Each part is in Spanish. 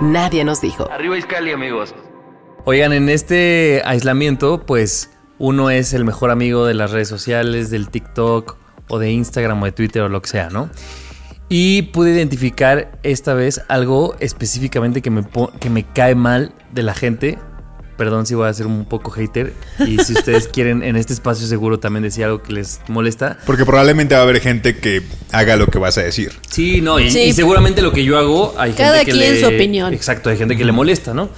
Nadie nos dijo. Arriba Iscali, amigos. Oigan, en este aislamiento, pues uno es el mejor amigo de las redes sociales, del TikTok o de Instagram o de Twitter o lo que sea, ¿no? Y pude identificar esta vez algo específicamente que me, que me cae mal de la gente. Perdón si voy a ser un poco hater. Y si ustedes quieren en este espacio seguro también decir algo que les molesta. Porque probablemente va a haber gente que haga lo que vas a decir. Sí, no, y, Sí. y seguramente lo que yo hago hay Cada gente que quien le... su opinión. Exacto, hay gente que le molesta, ¿no?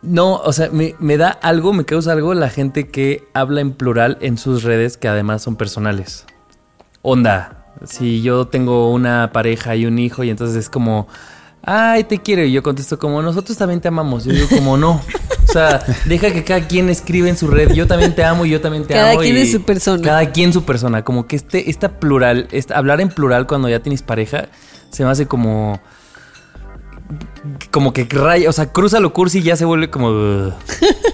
No, o sea, me, me da algo, me causa algo la gente que habla en plural en sus redes que además son personales. Onda, si yo tengo una pareja y un hijo y entonces es como, ay, te quiero. Y yo contesto como, nosotros también te amamos. Yo digo como, no. O sea, deja que cada quien escribe en su red, yo también te amo y yo también te Cada amo. quien y es su persona. Cada quien su persona. Como que este, esta plural, esta, hablar en plural cuando ya tienes pareja, se me hace como... Como que raya, o sea, cruza lo cursi y ya se vuelve como...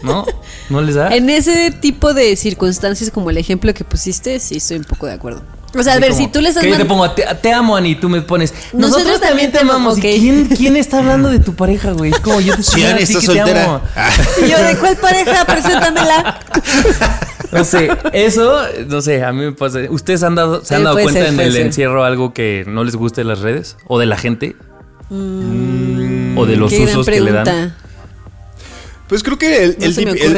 ¿No? ¿No les da? En ese tipo de circunstancias, como el ejemplo que pusiste, sí estoy un poco de acuerdo. O sea, a ver, como si tú le estás que yo te pongo, te, te amo, Ani, y tú me pones. Nosotros, Nosotros también te amamos. ¿Y ok. ¿Quién, quién está hablando de tu pareja, güey? Es como yo te estoy a ti está que te soltera. amo. Ah, Y yo, ¿de cuál pareja? Preséntamela. No sé, eso, no sé, a mí me pasa. ¿Ustedes han dado, se han dado puede cuenta ser, en puede el ser. encierro algo que no les guste de las redes? ¿O de la gente? ¿O de los Qué gran usos que le dan? pregunta. Pues creo que el, No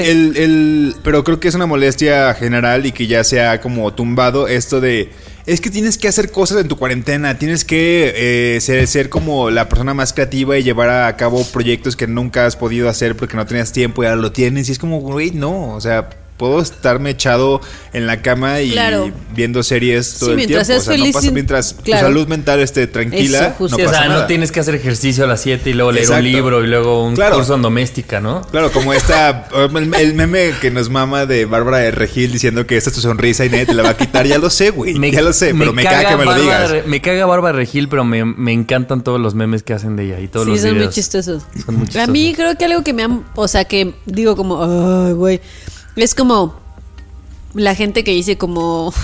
el- el- Pero creo que es una molestia general y que ya se ha como tumbado esto de... Es que tienes que hacer cosas en tu cuarentena, tienes que eh, ser, ser como la persona más creativa y llevar a cabo proyectos que nunca has podido hacer porque no tenías tiempo y ahora lo tienes. Y es como, güey, no, o sea, puedo estarme echado en la cama y Claro. viendo series todo Sí, el mientras tiempo. o sea, no feliz pasa sin- mientras claro. tu salud mental esté tranquila, Eso, justo. no Sí, o pasa sea, nada. no tienes que hacer ejercicio a las 7 y luego leer Exacto. un libro y luego un Claro. curso en doméstica, ¿no? Claro, como esta, el, el meme que nos mama de Bárbara de Regil diciendo que esta es tu sonrisa y nadie te la va a quitar, ya lo sé, güey, ya lo sé, pero me caga que me lo digas. Me caga Bárbara Regil, pero me, me encantan todos los memes que hacen de ella y todos Sí, los son muy videos. chistosos. Son muy A mí chistosos. creo que algo que me han... O sea, que digo como... Ay, güey. Es como... La gente que dice como...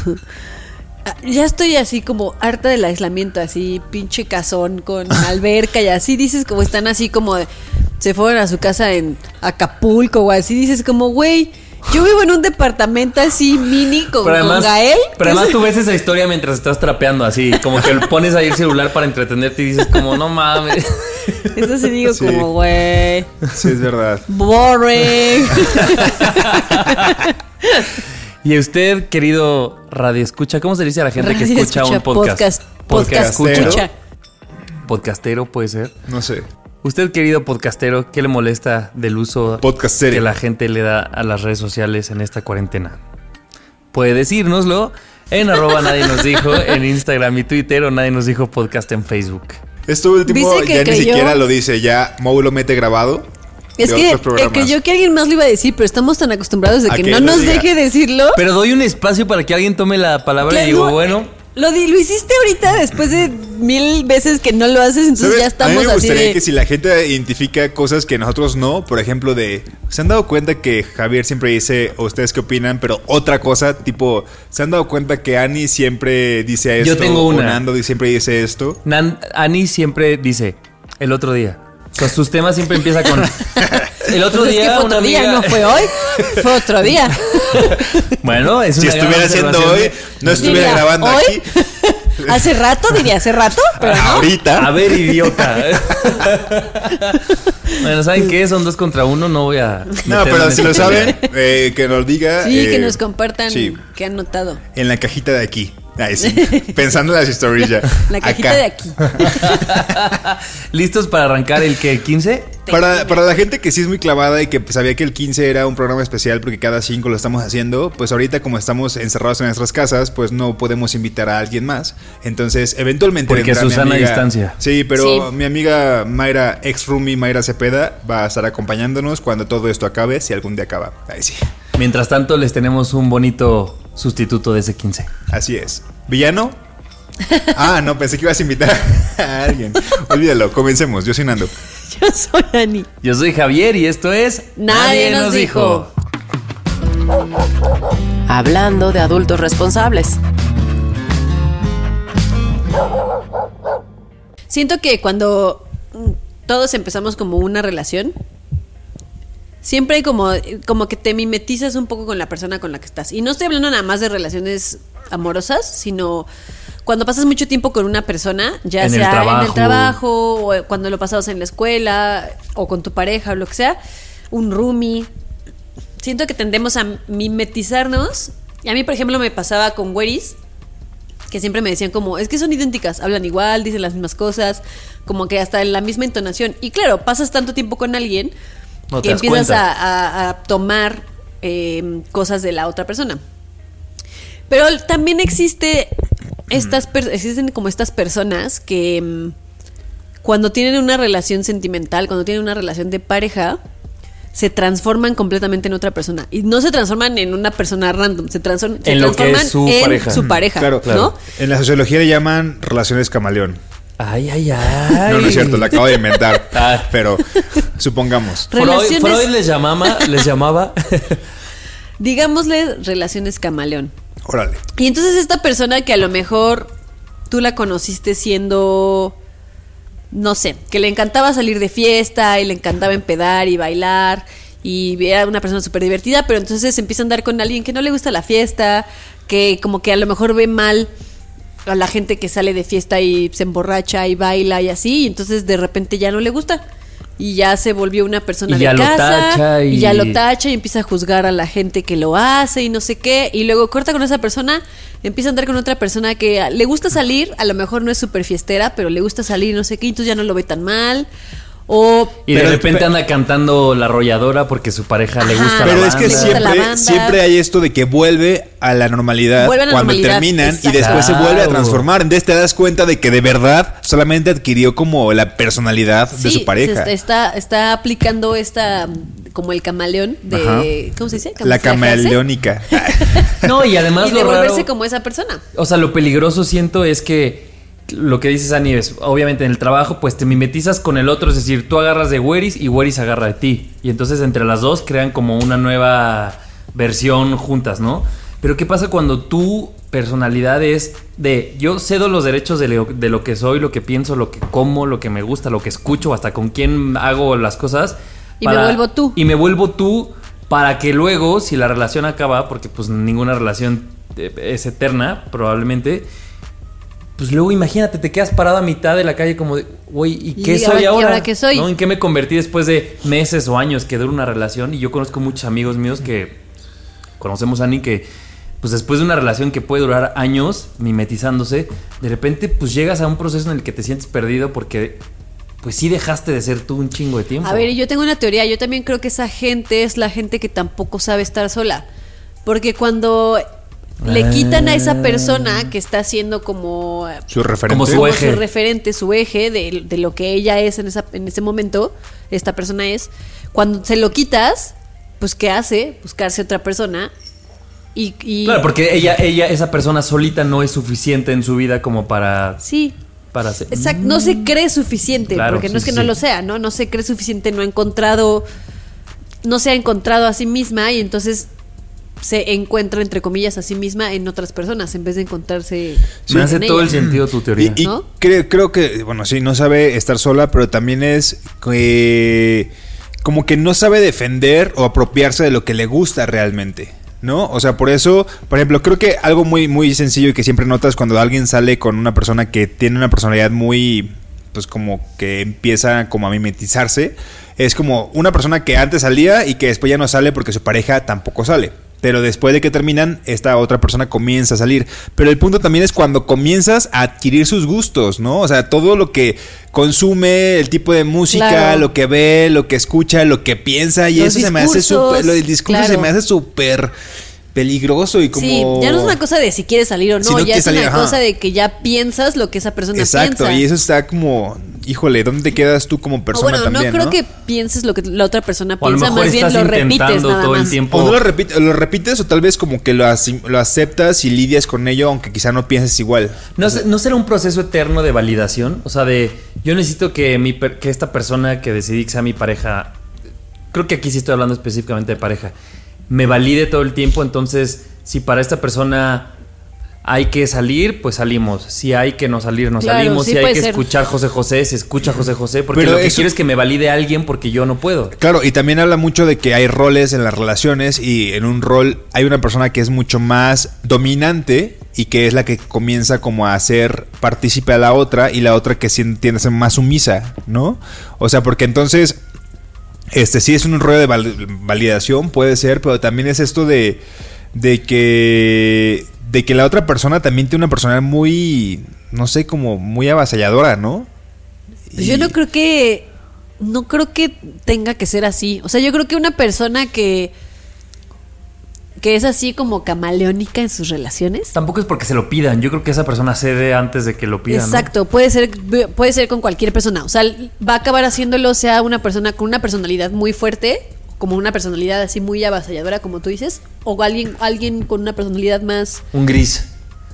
Ya estoy así como harta del aislamiento, así pinche casón con alberca y así dices como están así como de- se fueron a su casa en Acapulco o así dices como güey, yo vivo en un departamento así mini con, Pero con Gael. pero además tú ves esa historia mientras estás trapeando así, como que pones ahí el celular para entretenerte y dices como, no mames. Eso sí digo Sí. como güey, Sí, es verdad. boring. Y usted, querido radio escucha, ¿cómo se le dice a la gente que escucha, un podcast? podcast, podcast escucha. Podcastero puede ser. No sé. Usted, querido podcastero, ¿qué le molesta del uso Podcastero. que la gente le da a las redes sociales en esta cuarentena? Puede decírnoslo en arroba nadie nos dijo en Instagram y Twitter o nadie nos dijo podcast en Facebook. Esto último Dice que ya ni creyó- siquiera lo dice, ya Mou lo mete grabado. Es de que otros programas. eh, creyó que alguien más lo iba a decir, pero estamos tan acostumbrados de A que que no lo nos diga. deje decirlo. Pero doy un espacio para que alguien tome la palabra Claro, y digo, no, bueno, Lo, di- lo hiciste ahorita después de mil veces que no lo haces, entonces ¿Sabes? ya a estamos mí me así gustaría de... que si la gente identifica cosas que nosotros no, por ejemplo, de. ¿Se han dado cuenta que Javier siempre dice, o ustedes qué opinan? Pero otra cosa, tipo, ¿se han dado cuenta que Ani siempre dice esto? Yo tengo o una. Nando siempre dice esto. Nan- Ani siempre dice, el otro día. O sea, sus temas siempre empieza con... El otro Pues es día... que fue otro día, amiga- no fue hoy, fue otro día. Bueno, es Si una estuviera haciendo hoy, de- no estuviera Diría, grabando ¿hoy? aquí. Hace rato, diría hace rato, pero no. Ahorita. A ver, idiota. bueno, ¿saben qué? Son dos contra uno, no voy a. No, pero si lo saben, eh, que nos diga. Sí, que eh, nos compartan sí. qué han notado. En la cajita de aquí. Ahí sí. Pensando en las stories ya. La cajita Acá. de aquí. ¿Listos para arrancar el que 15? Para, para la gente que sí es muy clavada y que sabía que el 15 era un programa especial porque cada 5 lo estamos haciendo, pues ahorita como estamos encerrados en nuestras casas, pues no podemos invitar a alguien más. Entonces, eventualmente... Porque vendrá mi Susana a distancia. Sí, pero Sí. mi amiga Mayra, ex roomie Mayra Cepeda, va a estar acompañándonos cuando todo esto acabe, si algún día acaba. Ahí sí. Mientras tanto, les tenemos un bonito sustituto de ese 15. Así es. ¿Villano? Ah, no, pensé que ibas a invitar a alguien. Olvídalo, comencemos. Yo soy Nando. Yo soy Ani. Yo soy Javier y esto es. Nadie nos dijo. Hablando de adultos responsables. Siento que cuando mm, todos empezamos como una relación, siempre hay como, como que te mimetizas un poco con la persona con la que estás. Y no estoy hablando nada más de relaciones amorosas, sino cuando pasas mucho tiempo con una persona, ya En el sea en el trabajo. trabajo, o cuando lo pasabas en la escuela, o con tu pareja, o lo que sea, un roomie. Siento que tendemos a mimetizarnos. Y a mí, por ejemplo, me pasaba con Weris, que siempre me decían como, es que son idénticas, hablan igual, dicen las mismas cosas, como que hasta en la misma entonación. Y claro, pasas tanto tiempo con alguien No te que das empiezas a, a- a tomar eh, cosas de la otra persona. Pero también existe estas existen como estas personas que mm, cuando tienen una relación sentimental, cuando tienen una relación de pareja, se transforman completamente en otra persona. Y no se transforman en una persona random, se, transform- se En lo que transforman es su en pareja. su pareja, Claro, ¿no? En la sociología le llaman relaciones camaleón. Ay, ay, ay. No, no es cierto, la acabo de inventar. Ah. Pero supongamos. Freud, Freud les llamaba, les llamaba. Digámosle relaciones camaleón. Órale. Y entonces esta persona que a lo mejor tú la conociste siendo, no sé, que le encantaba salir de fiesta y le encantaba empedar y bailar y era una persona súper divertida, pero entonces empieza a andar con alguien que no le gusta la fiesta, que como que a lo mejor ve mal a la gente que sale de fiesta y se emborracha y baila y así, y entonces de repente ya no le gusta. Y ya se volvió una persona Y de ya casa y... y- ya lo tacha y empieza a juzgar a la gente que lo hace y no sé qué. Y luego corta con esa persona, empieza a andar con otra persona que le gusta salir, a lo mejor no es súper fiestera, pero le gusta salir, no sé qué, y entonces ya no lo ve tan mal. O Y de Pero- repente pero- anda cantando la arrolladora porque su pareja le gusta Pero la es que siempre, siempre hay esto de que vuelve a la normalidad Vuelve a la cuando normalidad, terminan y después se vuelve a transformar. Entonces te das cuenta de que de verdad solamente adquirió como la personalidad de su pareja. se está, está, aplicando esta, como el camaleón de, Ajá. ¿cómo se dice? La camaleónica. No, y además Y lo devolverse raro- como esa persona. O sea, lo peligroso siento es que lo que dices, Ani, es obviamente en el trabajo, pues te mimetizas con el otro, es decir, tú agarras de Weris y Weris agarra de ti. Y entonces entre las dos crean como una nueva versión juntas, ¿no? Pero ¿qué pasa cuando tu personalidad es de yo cedo los derechos de lo, de lo que soy, lo que pienso, lo que como, lo que me gusta, lo que escucho, hasta con quién hago las cosas? Y me vuelvo tú. Y me vuelvo tú para que luego, si la relación acaba, porque pues ninguna relación eh, es eterna, probablemente, pues luego imagínate, te quedas parado a mitad de la calle como de, güey, ¿y qué ¿Y soy ahora- y ahora? ahora qué soy? ¿No? ¿En qué me convertí después de meses o años que dura una relación? Y yo conozco muchos amigos míos que conocemos a Ani que pues después de una relación que puede durar años mimetizándose, de repente pues llegas a un proceso en el que te sientes perdido porque pues sí dejaste de ser tú un chingo de tiempo. A ver, yo tengo una teoría. Yo también creo que esa gente es la gente que tampoco sabe estar sola. Porque cuando le quitan a esa persona que está haciendo como, Su referente. Como su como eje. su referente, su eje de, de lo que ella es en, esa, en ese momento, esta persona es, cuando se lo quitas, pues ¿qué hace? Buscarse otra persona. Y, y- Claro, porque ella, ella, esa persona solita no es suficiente en su vida como para, Sí, para ser. Exacto, no se cree suficiente, Claro, porque no es que sí, no lo sea, ¿no? No se cree suficiente, no ha encontrado, no se ha encontrado a sí misma y entonces se encuentra, entre comillas, a sí misma en otras personas en vez de encontrarse. Me hace en todo el sentido tu Y, teoría. y ¿No? creo, creo que, bueno, sí, no sabe estar sola, pero también es que como que no sabe defender o apropiarse de lo que le gusta realmente. ¿No? O sea, por eso, por ejemplo, creo que algo muy, muy sencillo y que siempre notas cuando alguien sale con una persona que tiene una personalidad muy, pues como que empieza como a mimetizarse, es como una persona que antes salía y que después ya no sale porque su pareja tampoco sale. Pero después de que terminan, esta otra persona comienza a salir. Pero el punto también es cuando comienzas a adquirir sus gustos, ¿no? O sea, todo lo que consume, el tipo de música, Claro. lo que ve, lo que escucha, lo que piensa, y Los eso se me hace súper. Lo del discurso se me hace súper peligroso y como. Sí, ya no es una cosa de si quieres salir o no, Si no ya es salir, una ajá. cosa de que ya piensas lo que esa persona Exacto, piensa. y eso está como. Híjole, ¿dónde te quedas tú como O persona bueno, también? no creo ¿no? que pienses lo que la otra persona O piensa, más bien lo repites nada todo el tiempo. O no lo, repite- lo repites o tal vez como que lo, aceptas y lidias con ello, aunque quizá no pienses igual. ¿No, ¿No será un proceso eterno de validación? O sea, de yo necesito que, mi per- que esta persona que decidí que sea mi pareja, creo que aquí sí estoy hablando específicamente de pareja, me valide todo el tiempo, entonces si para esta persona hay que salir, pues salimos. Si hay que no salir, no Claro, salimos. sí si hay que ser. escuchar José José, se escucha José José, porque Pero lo que eso- quiero es que me valide alguien porque yo no puedo. Claro, y también habla mucho de que hay roles en las relaciones y en un rol hay una persona que es mucho más dominante y que es la que comienza como a hacer partícipe a la otra y la otra que tiende a ser más sumisa, ¿no? O sea, porque entonces, este sí es un rollo de val- validación, puede ser, pero también es esto de, de que de que la otra persona también tiene una personalidad muy, no sé, como muy avasalladora, ¿no? Pues yo no creo que no creo que tenga que ser así. O sea, yo creo que una persona que que es así como camaleónica en sus relaciones. Tampoco es porque se lo pidan. Yo creo que esa persona cede antes de que lo pidan. ¿no? Exacto, puede ser puede ser con cualquier persona, o sea, va a acabar haciéndolo sea una persona con una personalidad muy fuerte, como una personalidad así muy avasalladora como tú dices, o alguien alguien con una personalidad más Un gris.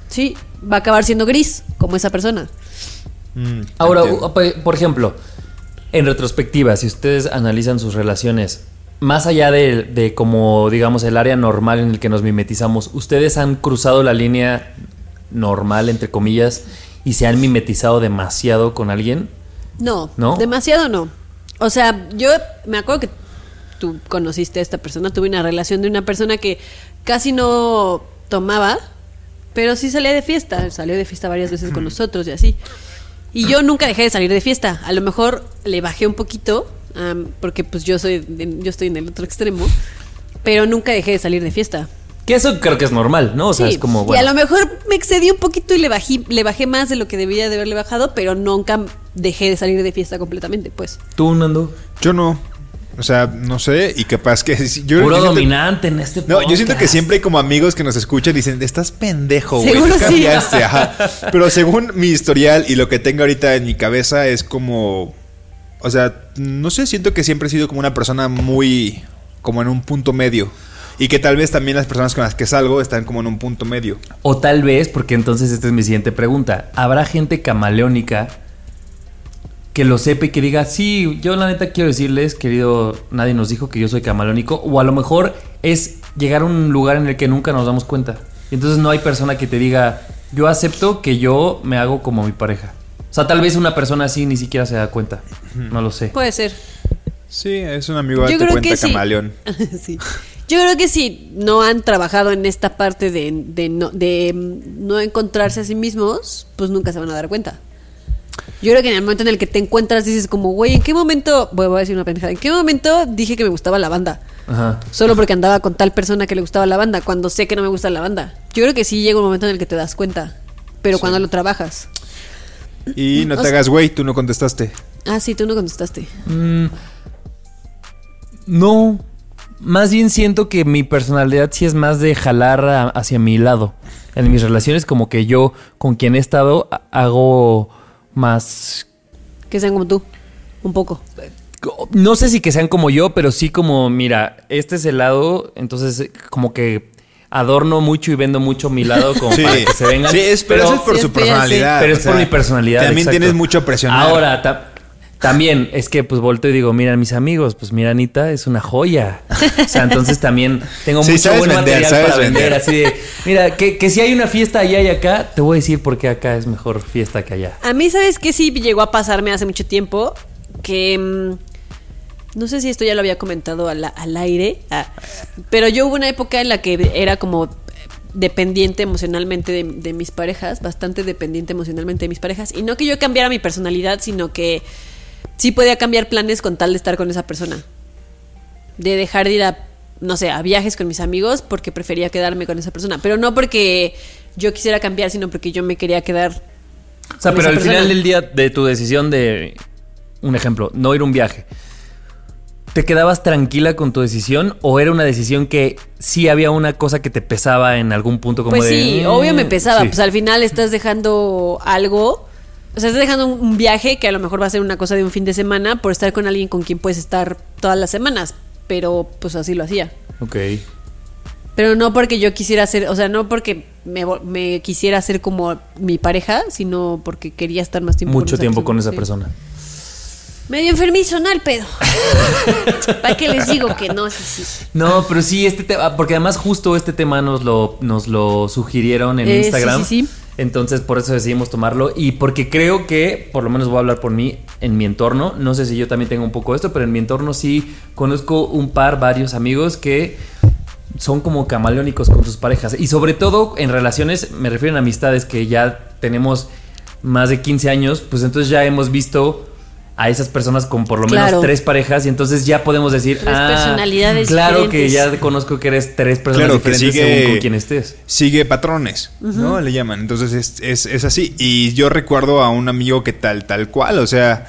sí, va a acabar siendo gris como esa persona. Mm, Ahora, entiendo. por ejemplo, en retrospectiva, si ustedes analizan sus relaciones, más allá de, de como, digamos, el área normal en el que nos mimetizamos, ¿ustedes han cruzado la línea normal, entre comillas, y se han mimetizado demasiado con alguien? No, ¿No? demasiado no. O sea, yo me acuerdo que tú conociste a esta persona, tuve una relación de una persona que casi no tomaba, pero sí salía de fiesta, salió de fiesta varias veces con nosotros y así. Y yo nunca dejé de salir de fiesta. A lo mejor le bajé un poquito, porque pues yo soy, yo estoy en el otro extremo, pero nunca dejé de salir de fiesta. Que eso creo que es normal, ¿no? O sea, Sí, es como, Y bueno, a lo mejor me excedí un poquito y le bajé, le bajé más de lo que debía de haberle bajado, pero nunca dejé de salir de fiesta completamente, pues. tú, Nando, Yo no. O sea, no sé, y capaz que yo, puro yo siento- dominante en este No, yo siento que podcast. siempre hay como amigos que nos escuchan y dicen, estás pendejo, güey. Seguro tú sí. cambiaste", ajá. Pero según mi historial y lo que tengo ahorita en mi cabeza es como. O sea, no sé, siento que siempre he sido como una persona muy. como en un punto medio. Y que tal vez también las personas con las que salgo están como en un punto medio. O tal vez, porque entonces esta es mi siguiente pregunta. ¿Habrá gente camaleónica que lo sepa y que diga, sí, yo la neta quiero decirles, querido, nadie nos dijo que yo soy camaleónico? O a lo mejor es llegar a un lugar en el que nunca nos damos cuenta. Y entonces no hay persona que te diga, yo acepto que yo me hago como mi pareja. O sea, tal vez una persona así ni siquiera se da cuenta. No lo sé. Puede ser. Sí, es un amigo de cuenta que camaleón. sí. Yo creo que si no han trabajado en esta parte de, de no, de mm, no encontrarse a sí mismos, pues nunca se van a dar cuenta. Yo creo que en el momento en el que te encuentras dices como, güey, ¿en qué momento, voy voy a decir una pendejada, ¿en qué momento dije que me gustaba la banda? Ajá. Solo porque andaba con tal persona que le gustaba la banda, cuando sé que no me gusta la banda. Yo creo que sí llega un momento en el que te das cuenta, pero cuando lo trabajas. Y no O te hagas güey, tú no contestaste. Ah, sí, tú no contestaste. Mm, no. Más bien siento que mi personalidad sí es más de jalar a- hacia mi lado. En mis relaciones, como que yo con quien he estado ha- hago más. Que sean como tú, un poco. No sé si que sean como yo, pero sí como, mira, este es el lado, entonces como que adorno mucho y vendo mucho mi lado como Sí, para que se vengan. sí es, pero, eso es por Sí, su personalidad. Pero o es por sea, mi personalidad. También exacto. tienes mucho presión. Ahora, ta- también es que pues volteo y digo, mira, mis amigos, pues mira, Anita es una joya. O sea, entonces también tengo Sí, mucho buen vender, material para vender. vender. Así de, mira, que, que si hay una fiesta allá y acá, te voy a decir por qué acá es mejor fiesta que allá. A mí, ¿sabes qué? Sí llegó a pasarme hace mucho tiempo que mm, no sé si esto ya lo había comentado al, al aire, ah, pero yo hubo una época en la que era como dependiente emocionalmente de, de mis parejas, bastante dependiente emocionalmente de mis parejas, y no que yo cambiara mi personalidad, sino que sí podía cambiar planes con tal de estar con esa persona. De dejar de ir a, no sé, a viajes con mis amigos porque prefería quedarme con esa persona, pero no porque yo quisiera cambiar, sino porque yo me quería quedar O sea, con pero esa al persona. final del día de tu decisión de, un ejemplo, no ir a un viaje, ¿te quedabas tranquila con tu decisión o era una decisión que sí había una cosa que te pesaba en algún punto como Pues de... sí, "Mm", obvio me pesaba. sí. Pues al final estás dejando algo. O sea, estás dejando un viaje que a lo mejor va a ser una cosa de un fin de semana por estar con alguien con quien puedes estar todas las semanas. Pero pues así lo hacía. Ok. Pero no porque yo quisiera ser, o sea, no porque me, quisiera hacer como mi pareja, sino porque quería estar más tiempo Mucho esa tiempo con esa sí. persona. Medio enfermizo, ¿no? El pedo. ¿Para qué les digo que no es así? No, pero sí, este tema, porque además justo este tema nos lo, nos lo sugirieron en Eh, sí, Instagram. sí, sí. Entonces por eso decidimos tomarlo y porque creo que, por lo menos voy a hablar por mí, en mi entorno, no sé si yo también tengo un poco esto, pero en mi entorno sí conozco un par, varios amigos que son como camaleónicos con sus parejas. Y sobre todo en relaciones, me refiero a amistades que ya tenemos más de 15 años, pues entonces ya hemos visto a esas personas con por lo menos Claro. tres parejas y entonces ya podemos decir, Tres ah, personalidades claro que diferentes". ya conozco que eres tres personas Claro, que diferentes sigue- según con quien estés. sigue patrones, ¿no? Le llaman. Entonces es, es- es así. Y yo recuerdo a un amigo que tal, tal cual, o sea,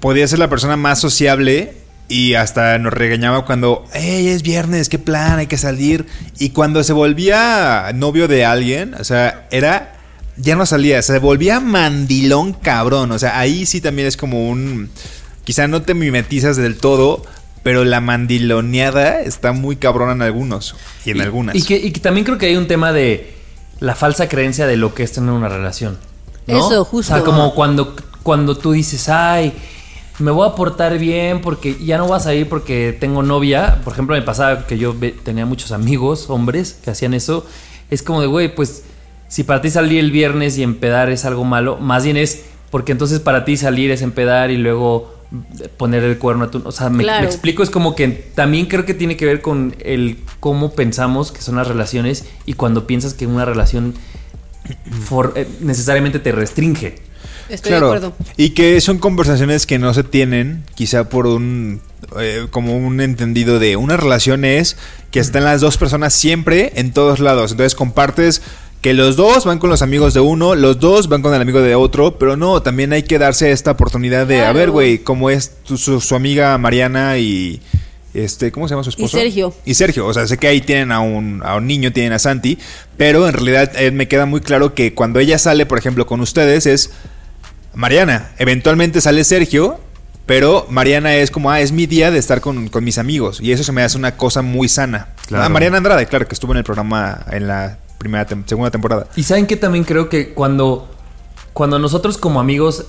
podía ser la persona más sociable y hasta nos regañaba cuando, hey, es viernes, qué plan, hay que salir. Y cuando se volvía novio de alguien, o sea, era, ya no salía, se volvía mandilón cabrón. O sea, ahí sí también es como un, quizá no te mimetizas del todo. Pero la mandiloneada está muy cabrona en algunos y en Y- algunas. Y que, y que también creo que hay un tema de la falsa creencia de lo que es tener una relación. ¿no? Eso, justo. O sea, como cuando, cuando tú dices, ay, me voy a portar bien porque ya no voy a salir porque tengo novia. Por ejemplo, me pasaba que yo tenía muchos amigos, hombres, que hacían eso. Es como de, güey, pues si para ti salir el viernes y empedar es algo malo, más bien es porque entonces para ti salir es empedar y luego poner el cuerno a tu... O sea, me, Claro. me explico, es como que también creo que tiene que ver con el cómo pensamos que son las relaciones y cuando piensas que una relación for- eh, necesariamente te restringe. Estoy Claro, de acuerdo. Y que son conversaciones que no se tienen, quizá por un eh, como un entendido de una relación es que están las dos personas siempre en todos lados. Entonces compartes que los dos van con los amigos de uno, los dos van con el amigo de otro, pero no, también hay que darse esta oportunidad de, a ver, güey, cómo es tu- su, su amiga Mariana y este, ¿cómo se llama su esposo? Sergio. Y Sergio, o sea, sé que ahí tienen a un, a un niño, tienen a Santi, pero en realidad eh, me queda muy claro que cuando ella sale, por ejemplo, con ustedes es Mariana. Eventualmente sale Sergio, pero Mariana es como, ah, es mi día de estar con, con mis amigos. Y eso se me hace una cosa muy sana. Claro. Ah, Mariana Andrade, claro, que estuvo en el programa en la primera tem- segunda temporada. Y saben que también creo que cuando, cuando nosotros como amigos,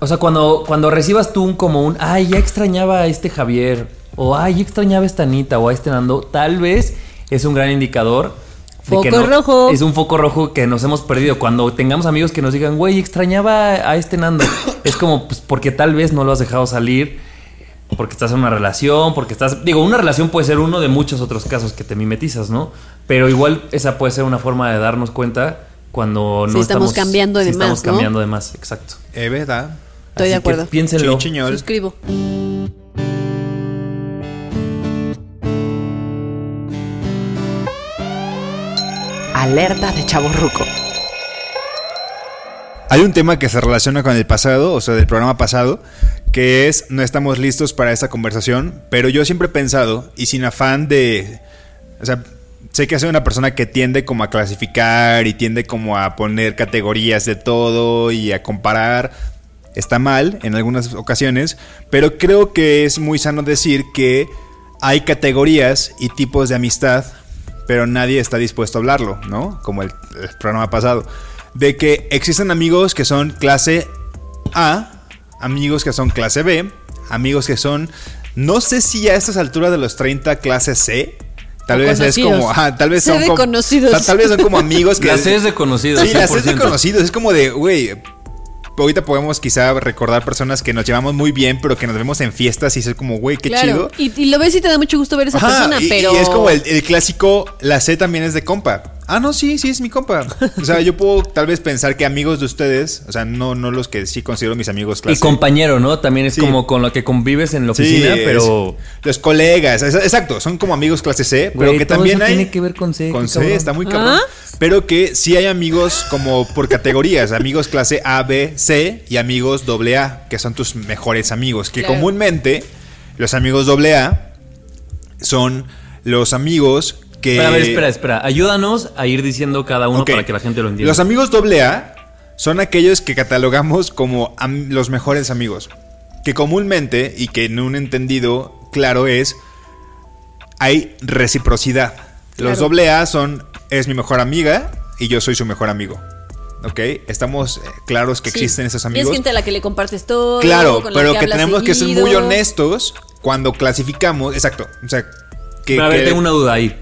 o sea, cuando, cuando recibas tú un como un, ay, ya extrañaba a este Javier, o ay, ya extrañaba a esta Anita, o a este Nando, tal vez es un gran indicador. de que Foco rojo. Es un foco rojo que nos hemos perdido. Cuando tengamos amigos que nos digan, güey, extrañaba a este Nando, es como, pues, porque tal vez no lo has dejado salir. Porque estás en una relación, porque estás. Digo, una relación puede ser uno de muchos otros casos que te mimetizas, ¿no? Pero igual esa puede ser una forma de darnos cuenta cuando no Si estamos cambiando de si estamos más, ¿no? cambiando de más, exacto. Eh, ¿verdad? Estoy de Así que acuerdo. piénsenlo. Suscribo. Alerta de chaborruco. Hay un tema que se relaciona con el pasado, o sea, del programa pasado, que es no estamos listos para esta conversación, pero yo siempre he pensado, y sin afán de, o sea, sé que soy una persona que tiende como a clasificar y tiende como a poner categorías de todo y a comparar, está mal en algunas ocasiones, pero creo que es muy sano decir que hay categorías y tipos de amistad, pero nadie está dispuesto a hablarlo, ¿no? Como el, el programa pasado. De que existen amigos que son clase A, amigos que son clase B, amigos que son, no sé si a estas alturas de los 30, clase C. Tal O vez es conocidos. como, ajá, tal vez C son de como, conocidos. o sea, tal vez son como amigos que La C es de conocidos. Sí, la C es de 100%. conocidos. Es como de, güey. Ahorita podemos quizá recordar personas que nos llevamos muy bien, pero que nos vemos en fiestas y es como, güey, qué Claro. chido. Y, y lo ves y te da mucho gusto ver a esa Ajá, persona, y, pero. y es como el, el clásico, la C también es de compa. Ah, no, sí, sí, es mi compa. O sea, yo puedo tal vez pensar que amigos de ustedes, o sea, no, no los que sí considero mis amigos Y clase. compañero, ¿no? También es Sí. como con lo que convives en la Sí, oficina, es- pero. los colegas, es- exacto, son como amigos clase C, pero que todo también eso hay tiene que ver con C, Con C, cabrón. está muy cabrón. ¿Ah? Pero que sí hay amigos como por categorías, amigos clase A, B, C y amigos doble A, que son tus mejores amigos, que Claro. comúnmente los amigos doble A son los amigos que Pero a ver, espera, espera. Ayúdanos a ir diciendo cada uno para que la gente lo entienda. Los amigos doble A son aquellos que catalogamos como los mejores amigos. Que comúnmente, y que en un entendido claro es, hay reciprocidad. Los Claro. doble A son, es mi mejor amiga y yo soy su mejor amigo. ¿Ok? Estamos eh, claros que Sí. existen esos Y amigos. es gente a la que le compartes todo. Claro, con la pero que, tenemos que ser muy honestos cuando clasificamos. Exacto. O sea, que. Pero a ver, que- tengo una duda ahí.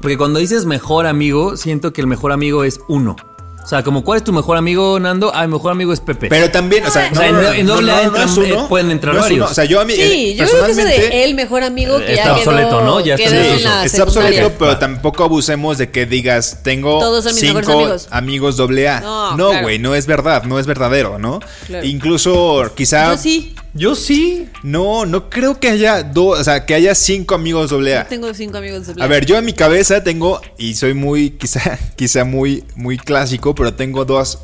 Porque cuando dices mejor amigo, siento que el mejor amigo es uno. O sea, como ¿cuál es tu mejor amigo, Nando? Ah, mi mejor amigo es Pepe. Pero también, o sea, O sea, en- en doble A entran- eh, pueden entrar no es varios. uno. O sea, yo a mí. Sí, eh, yo creo que eso de el mejor amigo que Eh, ya está quedó, obsoleto, ¿no? Ya está la Está obsoleto, pero tampoco abusemos de que digas, tengo Todos son mis cinco amigos. amigos doble A. No, No, claro. güey, no es verdad, no es verdadero, ¿no? Claro. Incluso quizá... Yo sí, Yo sí. No, no creo que haya dos, o sea, que haya cinco amigos doble A. yo tengo cinco amigos de A ver, yo en mi cabeza tengo, y soy muy, quizá, quizá muy, muy clásico, pero tengo dos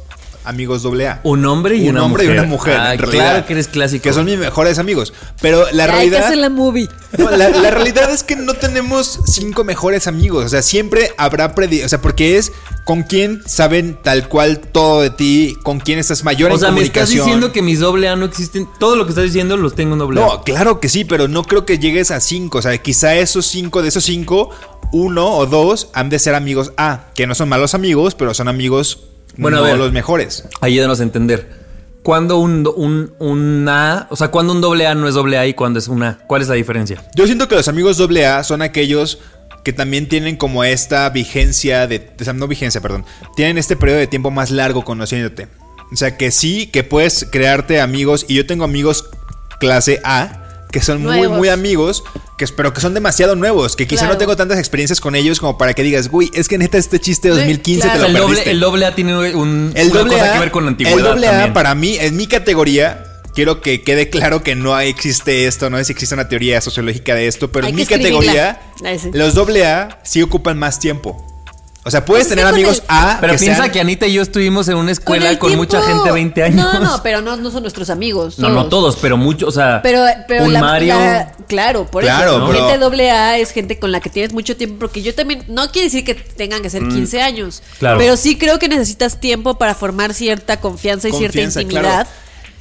amigos doble A. Un hombre y Un una hombre mujer. y una mujer, Ah, en realidad. claro que eres clásico. Que son mis mejores amigos. Pero la Hay que realidad... hacer la movie. No, la, la realidad es que no tenemos cinco mejores amigos. O sea, siempre habrá predi O sea, porque es con quién saben tal cual todo de ti, con quién estás mayor O en sea, me estás comunicación. diciendo que mis doble A no existen. Todo lo que estás diciendo los tengo en doble A. No, claro que sí, pero no creo que llegues a cinco. O sea, quizá esos cinco, de esos cinco, uno o dos han de ser amigos A, que no son malos amigos, pero son amigos Bueno, a ver. los mejores. Ayúdanos a entender. ¿Cuándo un, un, un A, o sea, cuándo un doble A no es doble A y cuándo es un A? ¿Cuál es la diferencia? Yo siento que los amigos doble A son aquellos que también tienen como esta vigencia de, o sea, no vigencia, perdón, tienen este periodo de tiempo más largo conociéndote. O sea, que sí, que puedes crearte amigos y yo tengo amigos clase A que son muy, Nuevos. muy amigos, que, pero que son demasiado nuevos, que quizá Claro. no tengo tantas experiencias con ellos como para que digas, güey, es que neta este chiste de Sí, 2015 claro. te lo el, doble, el doble A tiene un, El una doble cosa A, que ver con la antigüedad el doble A para mí, en mi categoría, quiero que quede claro que no existe esto, no es existe una teoría sociológica de esto, pero Hay en mi categoría, escribirla. Los doble A sí ocupan más tiempo. O sea, puedes Pues tener amigos el- A Pero piensa sean- que Anita y yo estuvimos en una escuela el con mucha gente de 20 años. No, no, pero no, no son nuestros amigos. No, no todos, pero muchos, o sea, Pero, pero un la, Mario. la- claro, por Claro, eso. pero- Gente doble A es gente con la que tienes mucho tiempo, porque yo también, no quiere decir que tengan que ser Mm. 15 años, Claro. pero sí creo que necesitas tiempo para formar cierta confianza y Confianza, cierta intimidad. claro.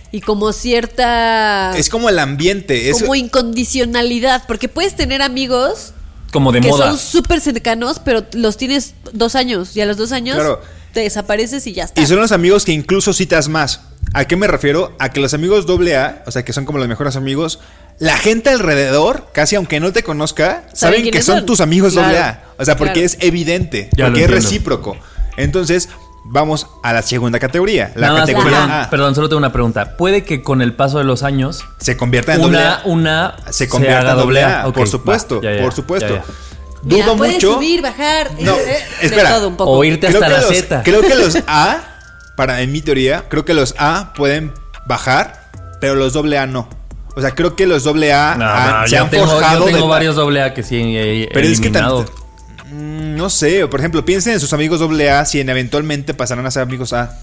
Y como cierta... Es como el ambiente. Es, como incondicionalidad, porque puedes tener amigos como de que moda. son súper cercanos, pero los tienes dos años y a los dos años Claro. te desapareces y ya está. y son los amigos que incluso citas más. ¿A qué me refiero? A que los amigos doble A, o sea, que son como los mejores amigos, la gente alrededor, casi aunque no te conozca, saben que son son. tus amigos Claro, doble A. O sea, porque claro. es evidente, Ya porque es recíproco. Entonces, vamos a la segunda categoría. La Nada más, categoría perdón, A perdón, solo tengo una pregunta. Puede que con el paso de los años se convierta en doble una, A. una se convierta haga en doble A, Ok, por va, supuesto, ya, ya, por supuesto. ya, ya. Mira, Dudo puedes mucho. subir, bajar, No, eh, espera. todo un poco. O irte Creo hasta que la los- Z. Creo que los A, para en mi teoría, creo que los A pueden bajar, pero los doble A no. O sea, creo que los doble A No, han- no, se yo han tengo, yo forjado tengo de- varios doble A que sí he Pero es que eliminado. tanto- Mm, No sé, por ejemplo, piensen en sus amigos doble A si en eventualmente pasarán a ser amigos A.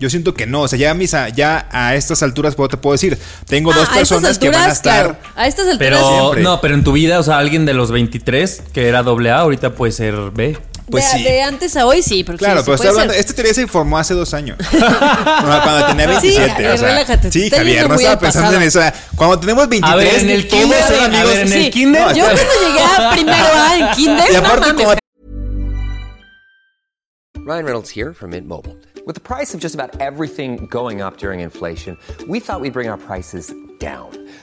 Yo siento que no, o sea, ya a, mis a, ya a estas alturas puedo- te puedo decir, tengo Ah, dos personas que van a estar... claro, a estas alturas Pero Siempre. no, pero en tu vida, o sea, alguien de los 23 que era doble A, ahorita puede ser B. Pues de, sí. de antes a hoy sí, porque Claro, sí, pero sí estoy hablando, ser. esta teoría se formó hace dos años. No, cuando tenía 27. Javier, o sea, relájate, te sí, Javier, no estaba pensando pasado. en eso. o sea, Cuando tenemos 23, A ver, en el todos kinder, son a amigos. ver, en el Sí, kinder. No, Yo cuando llegué a primero A en kinder, Y no aparte, mames, como Ryan Reynolds here from Mint Mobile. With the price of just about everything going up during inflation, we thought we'd bring our prices down.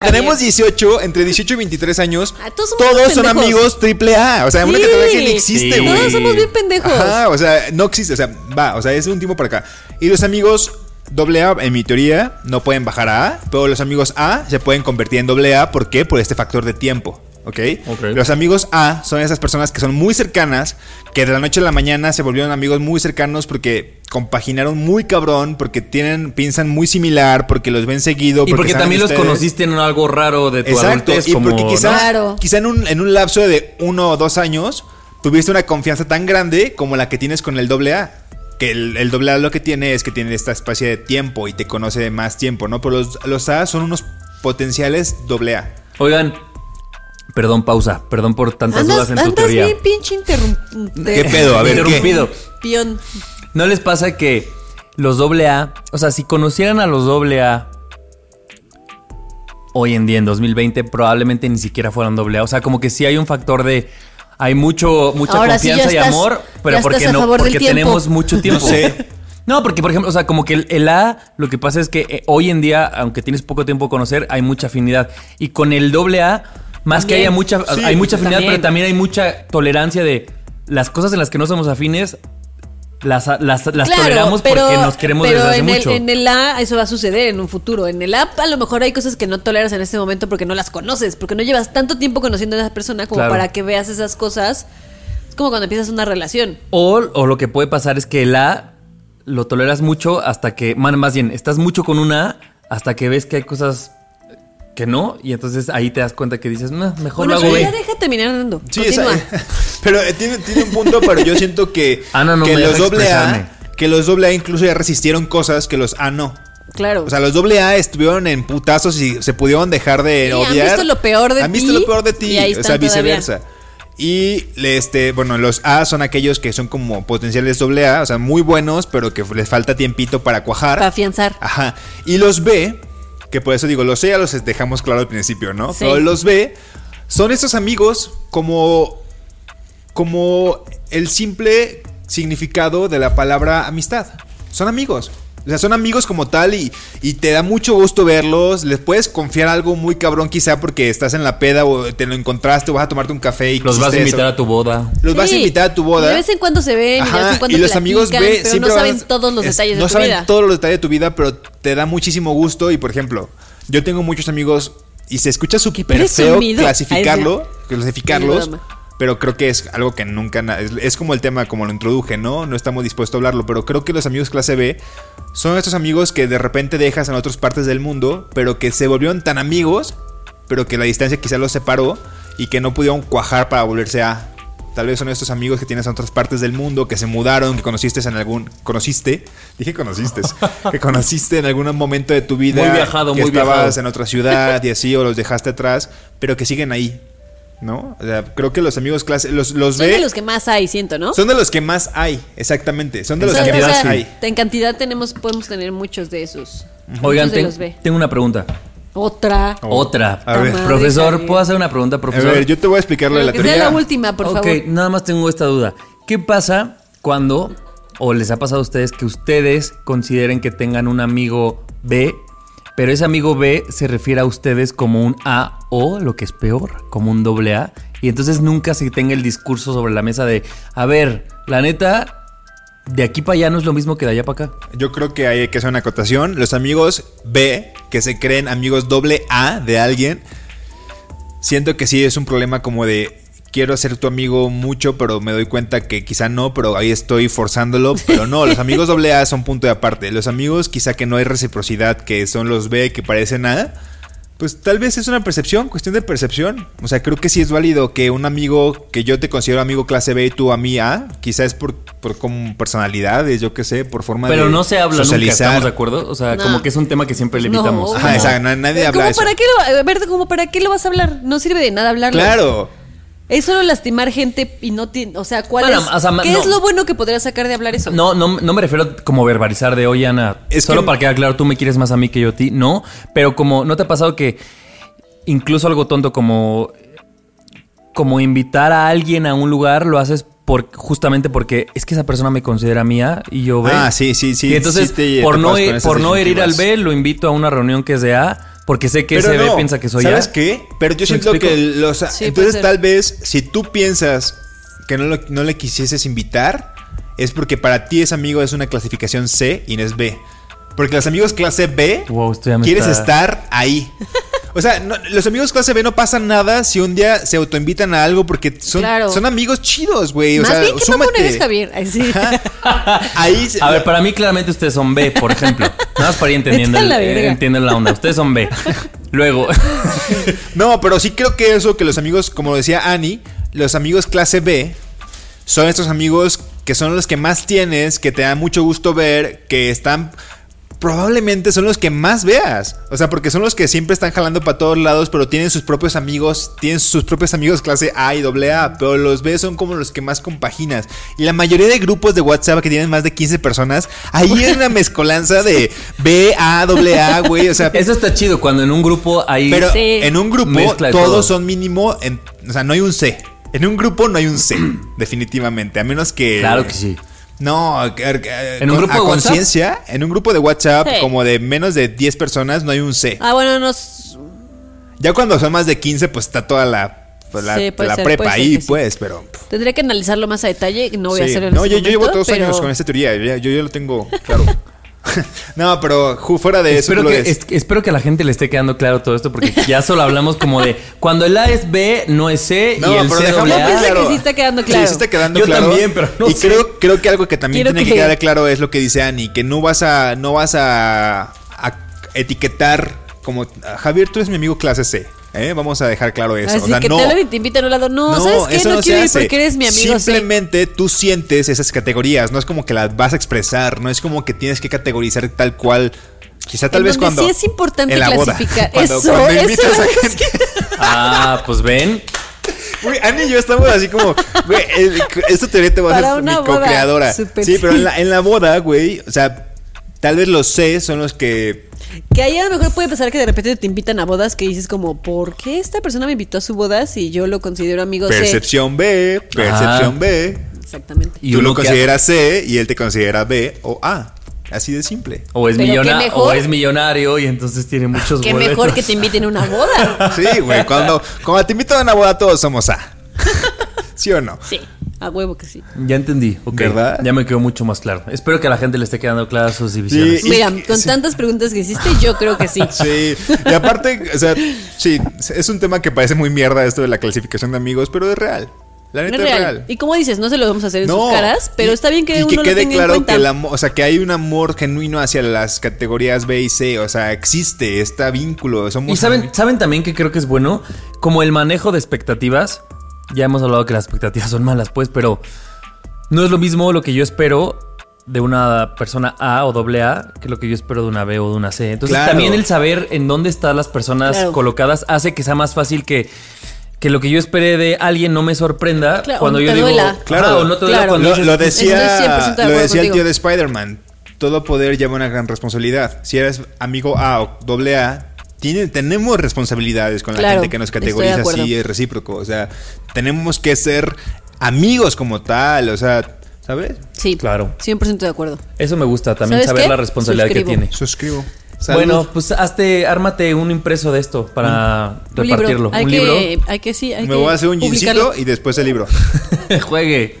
Tenemos 18, entre 18 y 23 años. Ah, todos son amigos triple A. O sea, una Sí. categoría que ni existe, Sí. güey. Todos somos bien pendejos. Ajá, o sea, no existe. O sea, va, o sea, es un tiempo para acá. Y los amigos doble A, en mi teoría, no pueden bajar a A, pero los amigos A se pueden convertir en doble A. ¿Por qué? Por este factor de tiempo. ¿Ok? Ok. Los amigos A son esas personas que son muy cercanas, que de la noche a la mañana se volvieron amigos muy cercanos porque compaginaron muy cabrón, porque tienen, piensan muy similar, porque los ven seguido. Y porque también los ustedes. conociste en algo raro de tu Exacto, adultez. y como, porque quizá, ¿no? Claro. quizá en, un, en un lapso de uno o dos años tuviste una confianza tan grande como la que tienes con el doble A. Que el, el doble A lo que tiene es que tiene esta especie de tiempo y te conoce de más tiempo, ¿no? Pero los, los A son unos potenciales doble A. Oigan, perdón, pausa. Perdón por tantas Andas, dudas en tu teoría. bien pinche interrumpido. ¿Qué pedo? A ver, ¿qué? Interrumpido. Pion. ¿No les pasa que los doble A, o sea, si conocieran a los doble A hoy en día, en 2020, probablemente ni siquiera fueran doble A? O sea, como que sí hay un factor de... Hay mucho, mucha Ahora sí ya confianza y amor, pero porque no, porque tenemos mucho tiempo. No sé. No, porque por ejemplo, o sea, como que el, el A, lo que pasa es que eh, hoy en día, aunque tienes poco tiempo de conocer, hay mucha afinidad. Y con el doble A, más que haya mucha, Sí, hay mucha afinidad, también. pero también hay mucha tolerancia de las cosas en las que no somos afines, las, las, las toleramos porque nos queremos pero desde hace en mucho. El, en el A eso va a suceder en un futuro. En el A a lo mejor hay cosas que no toleras en este momento porque no las conoces, porque no llevas tanto tiempo conociendo a esa persona como Claro. para que veas esas cosas. Es como cuando empiezas una relación. O, o lo que puede pasar es que el A lo toleras mucho hasta que, man, más bien, estás mucho con una A hasta que ves que hay cosas que no, y entonces ahí te das cuenta que dices, "Nah, mejor Bueno, lo hago pero ya B". deja terminar dando. Sí, Continúa. esa- pero eh, tiene, tiene un punto, pero yo siento que, Ana no que me los doble A, que los doble A incluso ya resistieron cosas que los A no. Claro. O sea, los doble A estuvieron en putazos y se pudieron dejar de Sí, han odiar. visto lo peor de Han visto ti lo peor de ti. o sea, todavía. viceversa. Y este, bueno, los A son aquellos que son como potenciales doble A, o sea, muy buenos, pero que les falta tiempito para cuajar. Para afianzar. Ajá. Y los B, que por eso digo, los C ya los dejamos claro al principio, ¿no? Sí. Pero los B son estos amigos como como el simple significado de la palabra amistad. Son amigos. O sea, son amigos como tal y, y te da mucho gusto verlos. Les puedes confiar algo muy cabrón quizá porque estás en la peda o te lo encontraste o vas a tomarte un café y Los vas a invitar eso. a tu boda. Los vas a invitar a tu boda. De vez en cuando se ven, y de vez en cuando y los amigos ve, pero siempre no saben todos los es- detalles de no tu saben vida. todos los detalles de tu vida, pero te da muchísimo gusto. Y por ejemplo, yo tengo muchos amigos y se escucha súper feo clasificarlo, clasificarlos. Pero creo que es algo que nunca... es como el tema, como lo introduje, ¿no? No estamos dispuestos a hablarlo, pero creo que los amigos clase B son estos amigos que de repente dejas en otras partes del mundo, pero que se volvieron tan amigos, pero que la distancia quizá los separó y que no pudieron cuajar para volverse a... Tal vez son estos amigos que tienes en otras partes del mundo, que se mudaron, que conociste en algún... ¿Conociste? Dije conociste. que conociste en algún momento de tu vida. Muy viajado, que muy estabas viajado. en otra ciudad y así, o los dejaste atrás, pero que siguen ahí. ¿No? O sea, creo que los amigos clase... Los, los Son de los que más hay, siento, ¿no? son de los que más hay, exactamente. Son de los que o más sea, hay. En cantidad tenemos, podemos tener muchos de esos. Oigan, de ten- tengo una pregunta. Otra. Otra. A ver. Profesor, ¿puedo hacer una pregunta, A profesor? ver, yo te voy a explicar lo de la que sea teoría. la última, por ok, favor. nada más tengo esta duda. ¿Qué pasa cuando, o les ha pasado a ustedes, que ustedes consideren que tengan un amigo B, pero ese amigo B se refiere a ustedes como un A o, lo que es peor, como un doble A? Y entonces nunca se tenga el discurso sobre la mesa de, a ver, la neta, de aquí para allá no es lo mismo que de allá para acá. Yo creo que hay que hacer una acotación. Los amigos B, que se creen amigos doble A de alguien, siento que sí es un problema como de quiero ser tu amigo mucho, pero me doy cuenta que quizá no, pero ahí estoy forzándolo. Pero no, los amigos doble A son punto de aparte. Los amigos quizá que no hay reciprocidad, que son los B, que parecen A. Pues tal vez es una percepción, cuestión de percepción. O sea, creo que sí es válido que un amigo que yo te considero amigo clase B y tú a mí A, quizá es por, por como personalidades, yo qué sé, por forma de Pero no se habla nunca, socializar. ¿estamos de acuerdo? O sea, No. como que es un tema que siempre le No. evitamos. Ajá, Como- exacto, na- nadie ¿Cómo habla de eso. para qué lo, a ver, ¿cómo para qué lo vas a hablar? No sirve de nada hablarlo. Claro. Es solo lastimar gente y no tiene. O sea, ¿cuál Bueno, es? o sea, ¿Qué no. es lo bueno que podrías sacar de hablar eso? No, no, no me refiero como verbalizar de, oye, Ana, Es solo que- para quedar claro, tú me quieres más a mí que yo a ti. No, pero como, ¿no te ha pasado que incluso algo tonto como, como invitar a alguien a un lugar lo haces por, justamente porque es que esa persona me considera mía y yo B? Ah, sí, sí, sí, Y entonces, sí te por, no, por no herir al. B, lo invito a una reunión que es de A, porque sé que ese B no, piensa que soy ¿Sabes A. qué? Pero yo ¿Me siento explico? que los... Sí, entonces tal vez si tú piensas que no, lo- no le quisieses invitar, es porque para ti ese amigo es una clasificación C y no es B. Porque los amigos clase B, Wow, quieres está- estar ahí. O sea, no- los amigos clase B no pasa nada si un día se autoinvitan a algo porque son, Claro. son amigos chidos, güey. O Más sea, bien, ¿qué súmate. mamón eres, Javier? Ay, sí. Ahí se- A ver, para mí claramente ustedes son B, por ejemplo. Nada más para ir entendiendo, la el- eh, entiendo la onda. Ustedes son B. Luego, No, pero sí creo que eso, que los amigos, como decía Annie, los amigos clase B son estos amigos que son los que más tienes, que te da mucho gusto ver, que están... Probablemente son los que más veas. O sea, porque son los que siempre están jalando para todos lados, pero tienen sus propios amigos, tienen sus propios amigos clase A y AA, pero los B son como los que más compaginas. Y la mayoría de grupos de WhatsApp que tienen más de 15 personas, ahí hay una mezcolanza de B, A, AA, güey. O sea, eso está chido cuando en un grupo hay. pero Sí. en un grupo todos todo. son mínimo, en- o sea, no hay un C. En un grupo no hay un C, definitivamente, a menos que Claro que sí. No, ¿En un grupo a de WhatsApp? conciencia, en un grupo de WhatsApp Sí. como de menos de 10 personas no hay un C. Ah, bueno, nos. Ya cuando son más de 15 pues está toda la pues, la, Sí, puede la ser, prepa ahí, sí. pues, pero Tendré que analizarlo más a detalle. No voy a sí. hacerlo en No, este yo, yo llevo momento, dos años con esta teoría, ya- yo ya lo tengo claro. no, pero fuera de eso, Espero lo que, es- espero que a la gente le esté quedando claro todo esto porque ya solo hablamos como de cuando el A es B, no es C No, y el pero C dejamos doble Yo A. pensé claro. que sí está quedando claro. Sí, sí está quedando Yo claro. también, pero no y sé. creo, creo que algo que también Quiero tiene que... que- quedar claro es lo que dice Ani, que no vas a, no vas a, a etiquetar como Javier, tú eres mi amigo clase C. ¿eh? Vamos a dejar claro eso. Así o sea, que no. te te invitan a un lado. No, ¿sabes qué? eso No, se quiero ir porque eres mi amigo. sí. Simplemente tú sientes esas categorías. No es como que las vas a expresar. No es como que tienes que categorizar tal cual. Quizá tal En vez donde cuando. sí es importante en la boda. clasificar. Cuando- Eso, cuando eso invitas a gente. Ah, pues ven. Güey, Ani y yo estamos así como, güey, esta teoría te va a Para ser mi una boda, co-creadora. Sí, pero en la, en la boda, güey, o sea, tal vez los C son los que. Que ahí a lo mejor puede pasar que de repente te invitan a bodas que dices como, ¿por qué esta persona me invitó a su boda si yo lo considero amigo C? Percepción B, percepción Ah. B. Exactamente. Y tú lo consideras C y él te considera B o A. Así de simple. O es, millona- o es millonario y entonces tiene muchos Qué boletos. mejor que te inviten a una boda. Sí, güey, cuando, cuando te invitan a una boda todos somos A. ¿Sí o no? Sí, a huevo que sí. Ya entendí, ok. ¿Verdad? Ya me quedó mucho más claro. Espero que a la gente le esté quedando claras sus divisiones. Sí. Mira, con sí. tantas preguntas que hiciste, yo creo que sí. Sí, y aparte, o sea, sí, es un tema que parece muy mierda esto de la clasificación de amigos, pero es real. La Es neta real. es real. Y como dices, no se lo vamos a hacer en No, sus caras, pero y- está bien que y uno que lo quede tenga claro en cuenta. que el amor, o sea, que hay un amor genuino hacia las categorías B y C, o sea, existe, está vínculo, somos Y saben, saben también que creo que es bueno, como el manejo de expectativas. Ya hemos hablado que las expectativas son malas, pues, pero no es lo mismo lo que yo espero de una persona A o doble A que lo que yo espero de una B o de una C. Entonces, Claro. también el saber en dónde están las personas Claro. colocadas hace que sea más fácil que, que lo que yo esperé de alguien no me sorprenda Claro, cuando yo digo. duela. Claro. O no te duela Claro. cuando Lo, dices, lo decía, Estoy 100% de lo decía el tío de Spider-Man. Todo poder lleva una gran responsabilidad. Si eres amigo A o doble A, tiene, tenemos responsabilidades con la Claro, gente que nos categoriza así, es recíproco. O sea, tenemos que ser amigos como tal. O sea, ¿sabes? Sí, Claro. 100% de acuerdo. Eso me gusta, también ¿Sabes saber qué? la responsabilidad Suscribo. que tiene. Suscribo. Salud. Bueno, pues hazte, ármate un impreso de esto para Un libro. repartirlo. Hay un que, libro. hay que sí, hay Me que voy a hacer un publicarlo. jeansito y después el libro. Juegue.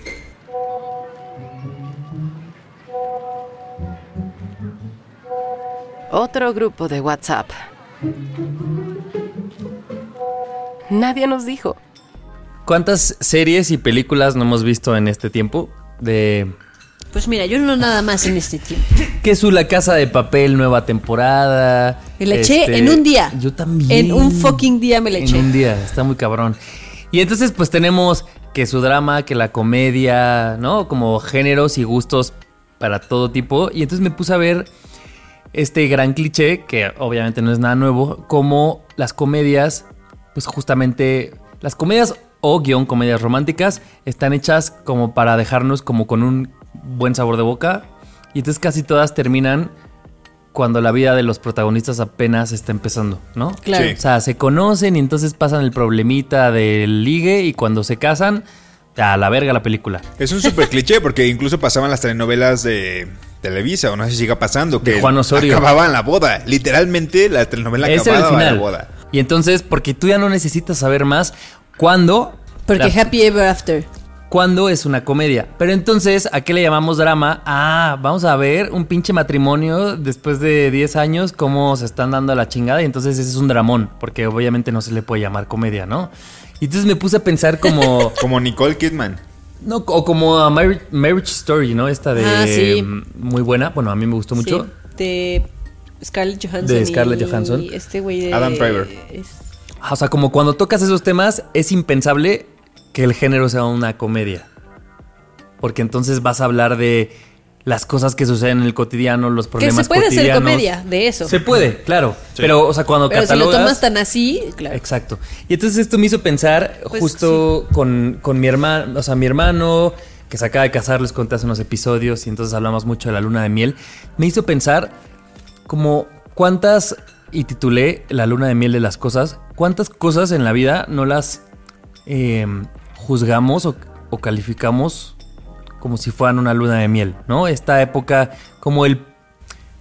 Otro grupo de WhatsApp. Nadie nos dijo. ¿Cuántas series y películas no hemos visto en este tiempo? De Pues mira, yo no nada más en este tiempo. que su La Casa de Papel, nueva temporada. Me la eché Este, en un día. Yo también. En un fucking día me la eché. En un día, está muy cabrón. Y entonces pues tenemos que su drama, que la comedia, ¿no? Como géneros y gustos para todo tipo. Y entonces me puse a ver este gran cliché, que obviamente no es nada nuevo, como las comedias, pues justamente las comedias o guion comedias románticas están hechas como para dejarnos como con un buen sabor de boca. Y entonces casi todas terminan cuando la vida de los protagonistas apenas está empezando, ¿no? Claro. Sí. O sea, se conocen y entonces pasan el problemita del ligue y cuando se casan, a la verga la película. Es un súper cliché porque incluso pasaban las telenovelas de Televisa, o no sé si siga pasando, De que Juan Osorio. acababan la boda. Literalmente la telenovela el acababa la boda. Y entonces, porque tú ya no necesitas saber más cuándo. Porque la- Happy Ever After. cuando es una comedia. Pero entonces, ¿a qué le llamamos drama? Ah, vamos a ver un pinche matrimonio después de 10 años, cómo se están dando a la chingada. Y entonces ese es un dramón, porque obviamente no se le puede llamar comedia, ¿no? Y entonces me puse a pensar como... Como Nicole Kidman. No, o como a Marriage, Marriage Story, ¿no? Esta de... Ah, sí. mm, Muy buena. Bueno, a mí me gustó mucho. Sí, de Scarlett Johansson. De Scarlett y Johansson. este güey de. Adam Driver. es- O sea, como cuando tocas esos temas, es impensable que el género sea una comedia. Porque entonces vas a hablar de las cosas que suceden en el cotidiano, los Que problemas se puede hacer comedia de eso. Se puede, claro. Pero, o sea, cuando Pero si lo tomas tan así, claro. Exacto. Y entonces esto me hizo pensar Pues, justo con, con mi hermano, o sea, mi hermano que se acaba de casar, les conté hace unos episodios y entonces hablamos mucho de la luna de miel. Me hizo pensar como cuántas, y titulé La luna de miel de las cosas, cuántas cosas en la vida no las eh, juzgamos o, o calificamos como si fueran una luna de miel, ¿no? Esta época, como el...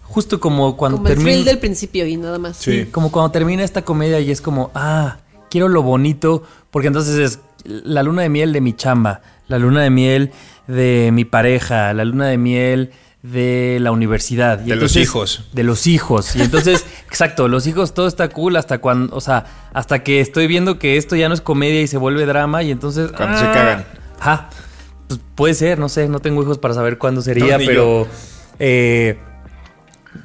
Justo como cuando Como el termina... thrill del principio y nada más. Sí, como cuando termina esta comedia y es como, ah, quiero lo bonito, porque entonces es la luna de miel de mi chamba, la luna de miel de mi pareja, la luna de miel de la universidad. Y De los hijos. De los hijos. Y entonces, exacto, los hijos todo está cool hasta cuando, o sea, hasta que estoy viendo que esto ya no es comedia y se vuelve drama y entonces... Cuando se ah, cagan. Ajá. Pues puede ser, no sé, no tengo hijos para saber cuándo sería, No, pero... eh,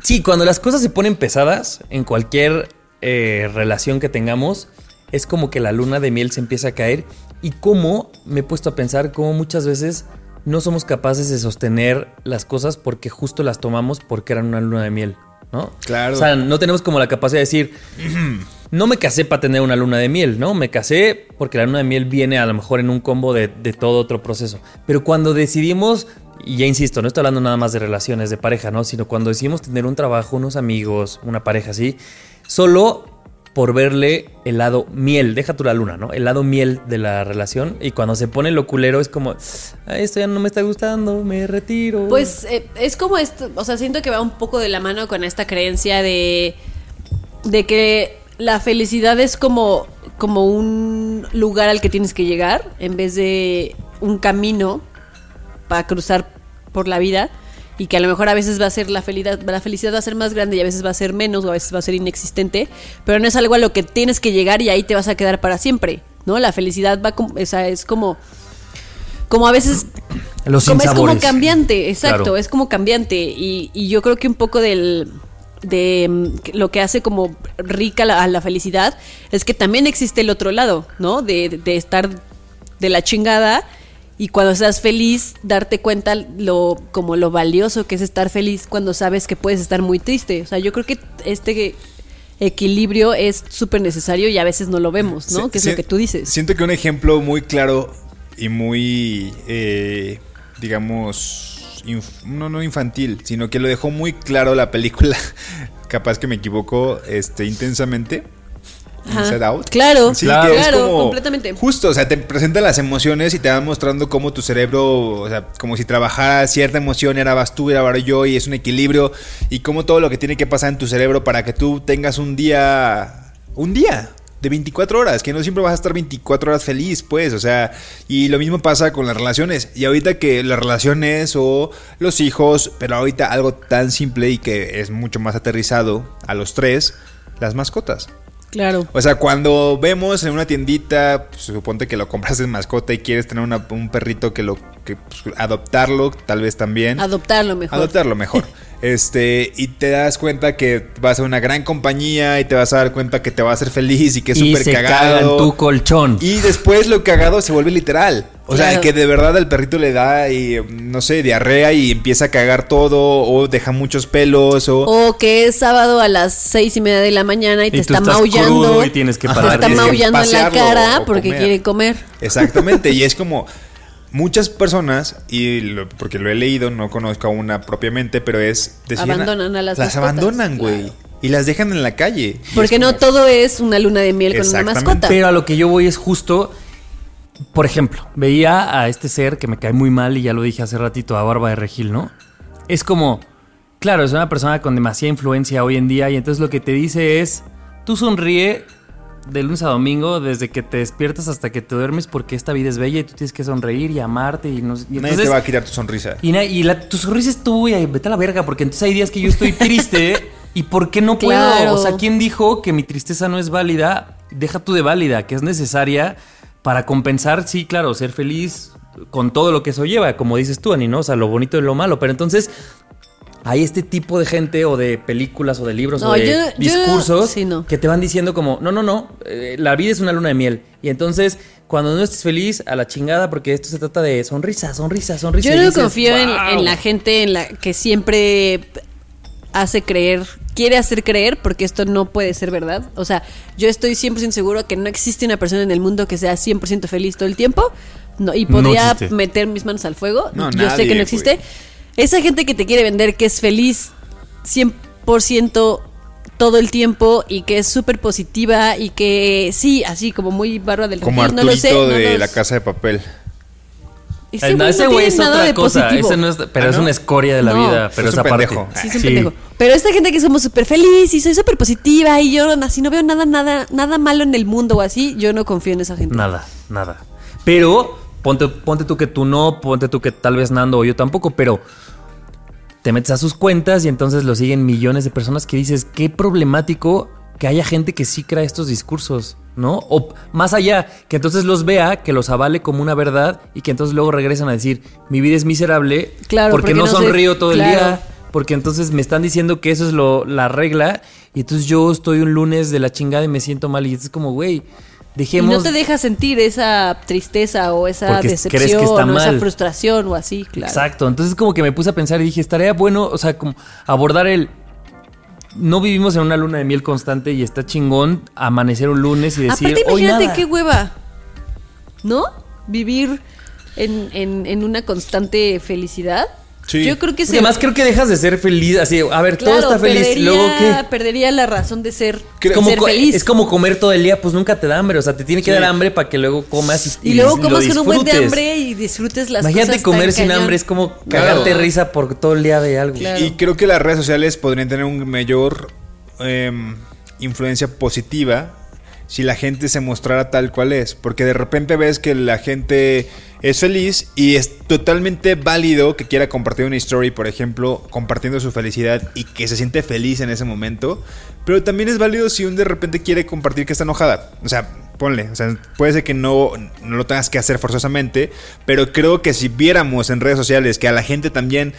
Sí, cuando las cosas se ponen pesadas en cualquier eh, relación que tengamos, es como que la luna de miel se empieza a caer y cómo me he puesto a pensar cómo muchas veces no somos capaces de sostener las cosas porque justo las tomamos porque eran una luna de miel, ¿no? Claro. O sea, no tenemos como la capacidad de decir, no me casé para tener una luna de miel, ¿no? Me casé porque la luna de miel viene a lo mejor en un combo de, todo otro proceso. Pero cuando decidimos, y ya insisto, no estoy hablando nada más de relaciones de pareja, ¿no? Sino cuando decidimos tener un trabajo, unos amigos, una pareja así, solo por verle el lado miel, deja tú la luna, ¿no? El lado miel de la relación. Y cuando se pone lo culero es como, "Ay, esto ya no me está gustando, me retiro. Pues eh, es como esto, o sea, siento que va un poco de la mano con esta creencia de, de que la felicidad es como, como un lugar al que tienes que llegar en vez de un camino para cruzar por la vida y que a lo mejor a veces va a ser la felicidad, la felicidad va a ser más grande y a veces va a ser menos o a veces va a ser inexistente, pero no es algo a lo que tienes que llegar y ahí te vas a quedar para siempre, ¿no? La felicidad va como, o sea, es como como a veces Los como, es como cambiante, exacto, Claro. es como cambiante. Y, y yo creo que un poco del de mm, lo que hace como rica la, a la felicidad es que también existe el otro lado, ¿no? De, de- de estar de la chingada y cuando estás feliz darte cuenta lo como lo valioso que es estar feliz cuando sabes que puedes estar muy triste. O sea, yo creo que este equilibrio es súper necesario y a veces no lo vemos, ¿no? Sí, que es sí, lo que tú dices. Siento que un ejemplo muy claro y muy, eh, digamos, inf- no, no infantil, sino que lo dejó muy claro la película, capaz que me equivoco, este, intensamente. Inside Out. Claro, Sí, Claro. es como- completamente. Justo, o sea, te presenta las emociones y te va mostrando cómo tu cerebro, o sea, como si trabajara cierta emoción, era vas tú, era yo, y es un equilibrio, y cómo todo lo que tiene que pasar en tu cerebro para que tú tengas un día, un día de 24 horas, que no siempre vas a estar 24 horas feliz, pues, o sea, y lo mismo pasa con las relaciones, y ahorita que las relaciones o los hijos, pero ahorita algo tan simple y que es mucho más aterrizado a los tres, las mascotas. Claro. O sea, cuando vemos en una tiendita, pues, suponte que lo compras de mascota y quieres tener una- un perrito que lo que pues, adoptarlo, tal vez también. Adoptarlo mejor. Adoptarlo mejor. Este, y te das cuenta que vas a una gran compañía y te vas a dar cuenta que te va a hacer feliz y que es y súper se caga cagado. en tu colchón. Y después lo cagado se vuelve literal. O sea, que de verdad el perrito le da, y, no sé, diarrea y empieza a cagar todo, o deja muchos pelos, o... O que es sábado a las seis y media de la mañana y, te tú está estás maullando. crudo y tienes que te está maullando en la cara porque comer. quiere comer. Exactamente, y es como muchas personas, y lo- porque lo he leído, no conozco a una propiamente, pero es... Abandonan a las Las mascotas, abandonan, güey. Y las dejan en la calle. Porque no todo es una luna de miel con una mascota. Pero a lo que yo voy es justo, por ejemplo, veía a este ser que me cae muy mal y ya lo dije hace ratito, a Barba de Regil, ¿no? Es como, claro, es una persona con demasiada influencia hoy en día y entonces lo que te dice es, tú sonríe de lunes a domingo desde que te despiertas hasta que te duermes porque esta vida es bella y tú tienes que sonreír y amarte y no y Nadie entonces- te va a quitar tu sonrisa. y, na- y la, tu sonrisa es tú y vete a la verga, porque entonces hay días que yo estoy triste y ¿por qué no puedo? Claro. O sea, ¿quién dijo que mi tristeza no es válida? Deja tú de válida, que es necesaria para compensar, sí, claro, ser feliz con todo lo que eso lleva, como dices tú, Ani, ¿no? O sea, lo bonito y lo malo, pero entonces hay este tipo de gente o de películas o de libros No, o de yo- yo- discursos sí, no. que te van diciendo como, no, no, no, eh, la vida es una luna de miel. Y entonces, cuando no estés feliz, a la chingada, porque esto se trata de sonrisa, sonrisa, sonrisa. Yo no dices, confío en, "Wow". en la gente en la que siempre hace creer, quiere hacer creer, porque esto no puede ser verdad. O sea, yo estoy 100% seguro que no existe una persona en el mundo que sea 100% feliz todo el tiempo. No, y podría meter mis manos al fuego. No, yo sé que no existe. güey. Esa gente que te quiere vender que es feliz 100% todo el tiempo y que es súper positiva y que sí, así como muy barba del Como no lo sé. no de los- la casa de papel. Ese Eh, no, güey ese no güey tiene es nada otra de cosa. positivo. Ese no es, pero ¿Ah, es una escoria de la No. vida. Pero Es un esa parte. Sí, es un Sí. pendejo. Pero esta gente que somos súper feliz y soy súper positiva y yo así no veo nada, nada, nada malo en el mundo o así, yo no confío en esa gente. Nada, nada. Pero ponte, ponte tú que tú no, ponte tú que tal vez Nando o yo tampoco, pero te metes a sus cuentas y entonces lo siguen millones de personas que dices, qué problemático que haya gente que sí crea estos discursos, ¿no? O más allá, que entonces los vea, que los avale como una verdad y que entonces luego regresan a decir, mi vida es miserable Claro, porque, porque no, no sé- sonrío todo el día. Porque entonces me están diciendo que eso es lo, la regla y entonces yo estoy un lunes de la chingada y me siento mal y es como, güey, Y dejemos... no te deja sentir esa tristeza o esa decepción o esa frustración o así, claro. Exacto, entonces como que me puse a pensar y dije, estaría bueno, o sea, como abordar el... No vivimos en una luna de miel constante y está chingón amanecer un lunes y decir, Aparte, imagínate nada". qué hueva, ¿no? Vivir en, en- en una constante felicidad. Sí. Yo creo que se... además creo que dejas de ser feliz, así, a ver, todo está feliz, perdería, luego qué... perdería la razón de ser, Es como, ser feliz. es como comer todo el día, pues nunca te da hambre, o sea, te tiene que Sí. dar hambre para que luego comas y, y luego lo comas con un buen de hambre y disfrutes las Imagínate cosas comer tan sin cañón. hambre, es como cagarte risa por todo el día de algo. Claro. Y creo que las redes sociales podrían tener un mayor em, influencia positiva si la gente se mostrara tal cual es. Porque de repente ves que la gente es feliz y es totalmente válido que quiera compartir una story, por ejemplo, compartiendo su felicidad y que se siente feliz en ese momento. Pero también es válido si un de repente quiere compartir que está enojada. O sea, ponle. O sea, puede ser que no, no lo tengas que hacer forzosamente. Pero creo que si viéramos en redes sociales que a la gente también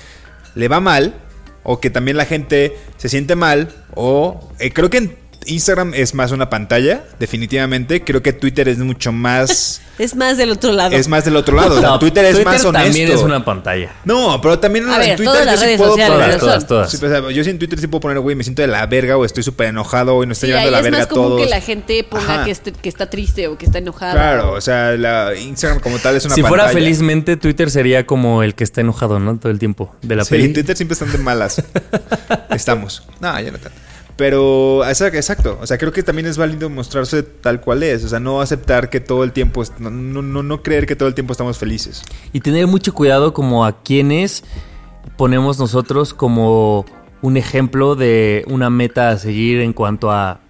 le va mal, o que también la gente se siente mal, o eh, creo que en Instagram es más una pantalla, definitivamente. Creo que Twitter es mucho más. Es más del otro lado. es más del otro lado. No, Twitter es más honesto. también es una pantalla. No, pero también A en ver, Twitter todas las yo sí redes puedo sociales poner- Todas, todas. Sí, pues, yo sí en Twitter sí puedo poner, güey, me siento de la verga o estoy súper enojado o no estoy Sí, llevando la es verga más a común todos. que la gente ponga que, está triste o que está enojada. Claro, o- o sea, la Instagram como tal es una Si fuera pantalla. felizmente, Twitter sería como el que está enojado, ¿no? Todo el tiempo de la Sí, peli. Twitter siempre están de malas. Estamos. No, ya no tanto. Pero, exacto. O sea, creo que también es válido mostrarse tal cual es. O sea, no aceptar que todo el tiempo, no, no, no creer que todo el tiempo estamos felices. Y tener mucho cuidado como a quienes ponemos nosotros como un ejemplo de una meta a seguir en cuanto a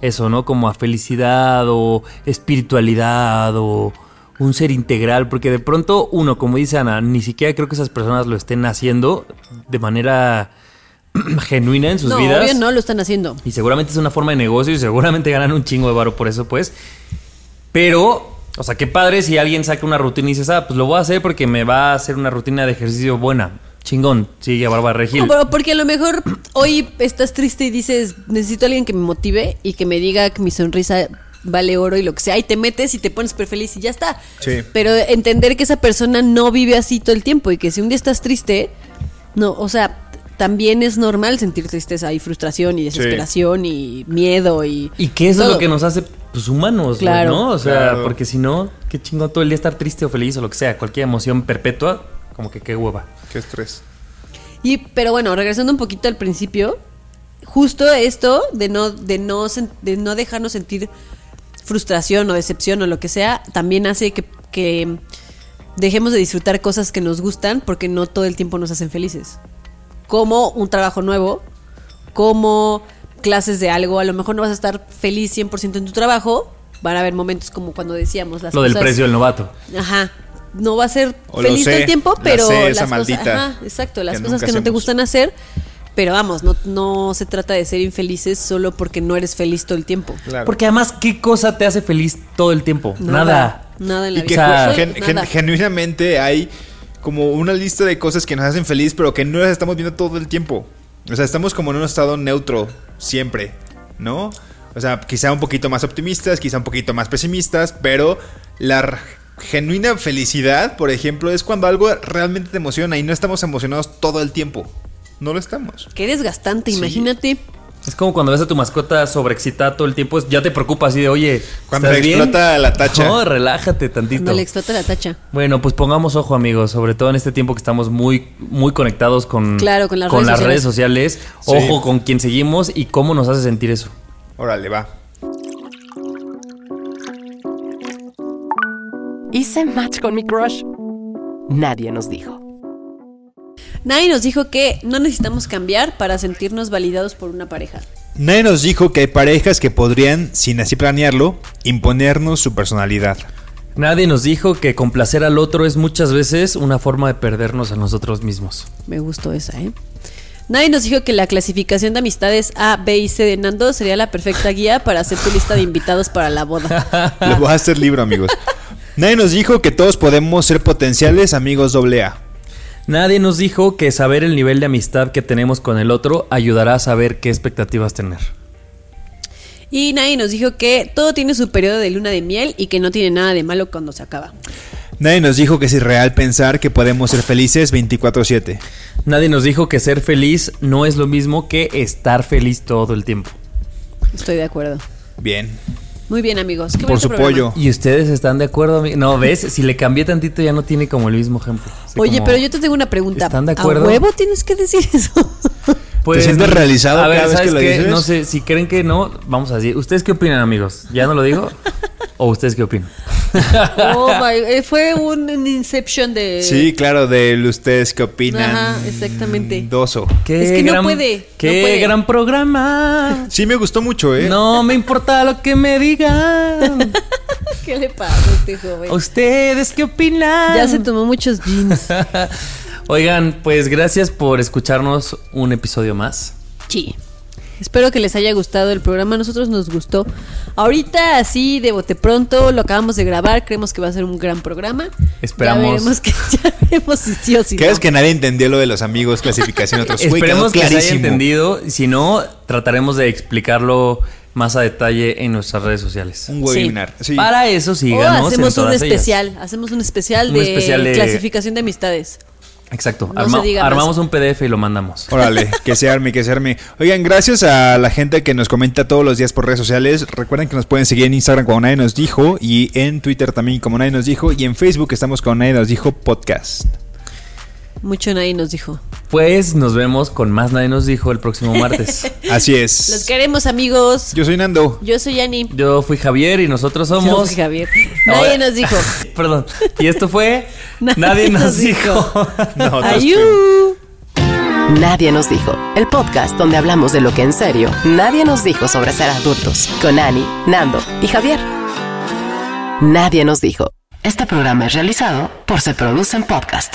eso, ¿no? Como a felicidad o espiritualidad o un ser integral, porque de pronto uno, como dice Ana, ni siquiera creo que esas personas lo estén haciendo de manera genuina en sus no, vidas. obvio no lo están haciendo. Y seguramente es una forma de negocio y seguramente ganan un chingo de varo por eso, pues. Pero, o sea, qué padre si alguien saca una rutina y dices, ah, pues lo voy a hacer porque me va a hacer una rutina de ejercicio buena. chingón, sigue a Bárbara Regil. No, pero porque a lo mejor hoy estás triste y dices, necesito a alguien que me motive y que me diga que mi sonrisa vale oro y lo que sea, y te metes y te pones súper feliz y ya está. Sí. Pero entender que esa persona no vive así todo el tiempo y que si un día estás triste, no, o sea, también es normal sentir tristeza y frustración y desesperación y miedo y... Y que eso es todo. lo que nos hace pues, humanos, Claro. ¿no? O sea, Claro. porque si no, qué chingón todo el día estar triste o feliz o lo que sea, cualquier emoción perpetua, como que qué hueva. Qué estrés. Y, pero bueno, regresando un poquito al principio, justo esto de no, de no, de no dejarnos sentir frustración o decepción o lo que sea, también hace que, que dejemos de disfrutar cosas que nos gustan porque no todo el tiempo nos hacen felices. Como un trabajo nuevo, como clases de algo, a lo mejor no vas a estar feliz 100% en tu trabajo, van a haber momentos como cuando decíamos las Lo del precio del novato. Ajá. No va a ser O feliz todo el tiempo, la pero sé, esa las cosas, maldita ajá, exacto, las que cosas que no te gustan hacer, pero vamos, no, no se trata de ser infelices solo porque no eres feliz todo el tiempo. Claro. Porque además, ¿qué cosa te hace feliz todo el tiempo? Nada. Nada en la Y que vida. O sea, gen- gen- Nada. genuinamente hay como una lista de cosas que nos hacen feliz, pero que no las estamos viendo todo el tiempo. O sea, estamos como en un estado neutro siempre, ¿no? O sea, quizá un poquito más optimistas, quizá un poquito más pesimistas, pero la genuina felicidad, por ejemplo, es cuando algo realmente te emociona y no estamos emocionados todo el tiempo. No lo estamos. Qué desgastante, Sí. imagínate. Es como cuando ves a tu mascota sobreexcitada todo el tiempo, ya te preocupa así de, oye, Cuando ¿estás le bien? explota la tacha. No, relájate tantito. Cuando le explota la tacha. Bueno, pues pongamos ojo, amigos, sobre todo en este tiempo que estamos muy, muy conectados con, Claro, con las redes sociales. redes sociales. Sí. Ojo con quién seguimos y cómo nos hace sentir eso. Órale, va. Hice match con mi crush. Nadie nos dijo. Nadie nos dijo que no necesitamos cambiar para sentirnos validados por una pareja. Nadie nos dijo que hay parejas que podrían, sin así planearlo, imponernos su personalidad. Nadie nos dijo que complacer al otro es muchas veces una forma de perdernos a nosotros mismos. Me gustó esa, ¿eh? Nadie nos dijo que la clasificación de amistades A, B y C de Nando sería la perfecta guía para hacer tu lista de invitados para la boda. Lo voy a hacer libro, amigos. Nadie nos dijo que todos podemos ser potenciales amigos doble A. Nadie nos dijo que saber el nivel de amistad que tenemos con el otro ayudará a saber qué expectativas tener. Y nadie nos dijo que todo tiene su periodo de luna de miel y que no tiene nada de malo cuando se acaba. Nadie nos dijo que es irreal pensar que podemos ser felices 24/7. Nadie nos dijo que ser feliz no es lo mismo que estar feliz todo el tiempo. Estoy de acuerdo. Bien. Muy bien, amigos. Qué Por su programa. pollo. ¿Y ustedes están de acuerdo? No, ¿ves? Si le cambié tantito ya no tiene como el mismo ejemplo. Así Oye, como- pero yo te tengo una pregunta. ¿Están de acuerdo? ¿A huevo tienes que decir eso? ¿Te sientes realizado a ver, cada vez ¿sabes que lo dices? No sé, si creen que no, vamos a decir. ¿Ustedes qué opinan, amigos? ¿Ya no lo digo? ¿O ustedes qué opinan? Oh, my- eh, fue un, un inception de... Sí, claro, de ustedes qué opinan. Ajá, exactamente. Doso. ¿Qué Es que no puede, ¡Qué no puede. gran programa! Sí, me gustó mucho, ¿eh? No me importa lo que me digan. ¿Qué le pasa a este joven? ¿Ustedes qué opinan? Ya se tomó muchos jeans. Oigan, pues gracias por escucharnos un episodio más. Sí. Espero que les haya gustado el programa. A nosotros nos gustó. Ahorita, así de bote pronto, lo acabamos de grabar. Creemos que va a ser un gran programa. Esperamos. Ya veremos, que, ya veremos si sí o si ¿Crees no. que nadie entendió lo de los amigos, clasificación otros? Esperemos que se haya entendido. Si no, trataremos de explicarlo más a detalle en nuestras redes sociales. Un webinar. Sí. Para eso O síganos hacemos en un todas ellas. especial. Hacemos un especial, Un de, especial de- clasificación de amistades. Exacto. No Arma- armamos un PDF y lo mandamos. Órale, que se arme, que se arme. Oigan, gracias a la gente que nos comenta todos los días por redes sociales. Recuerden que nos pueden seguir en Instagram como nadie nos dijo y en Twitter también como nadie nos dijo y en Facebook estamos como nadie nos dijo podcast. Mucho nadie nos dijo. Pues nos vemos con más Nadie nos dijo el próximo martes. Así Los es. queremos, amigos. Yo soy Nando. Yo soy Yani. Yo fui Javier y nosotros Yo somos. fui Javier. Nadie nos dijo. Perdón. Y esto fue Nadie, nos dijo. No, Ayú. Nadie nos dijo. El podcast donde hablamos de lo que en serio nadie nos dijo sobre ser adultos. Con Ani, Nando y Javier. Nadie nos dijo. Este programa es realizado por Se Producen Podcast.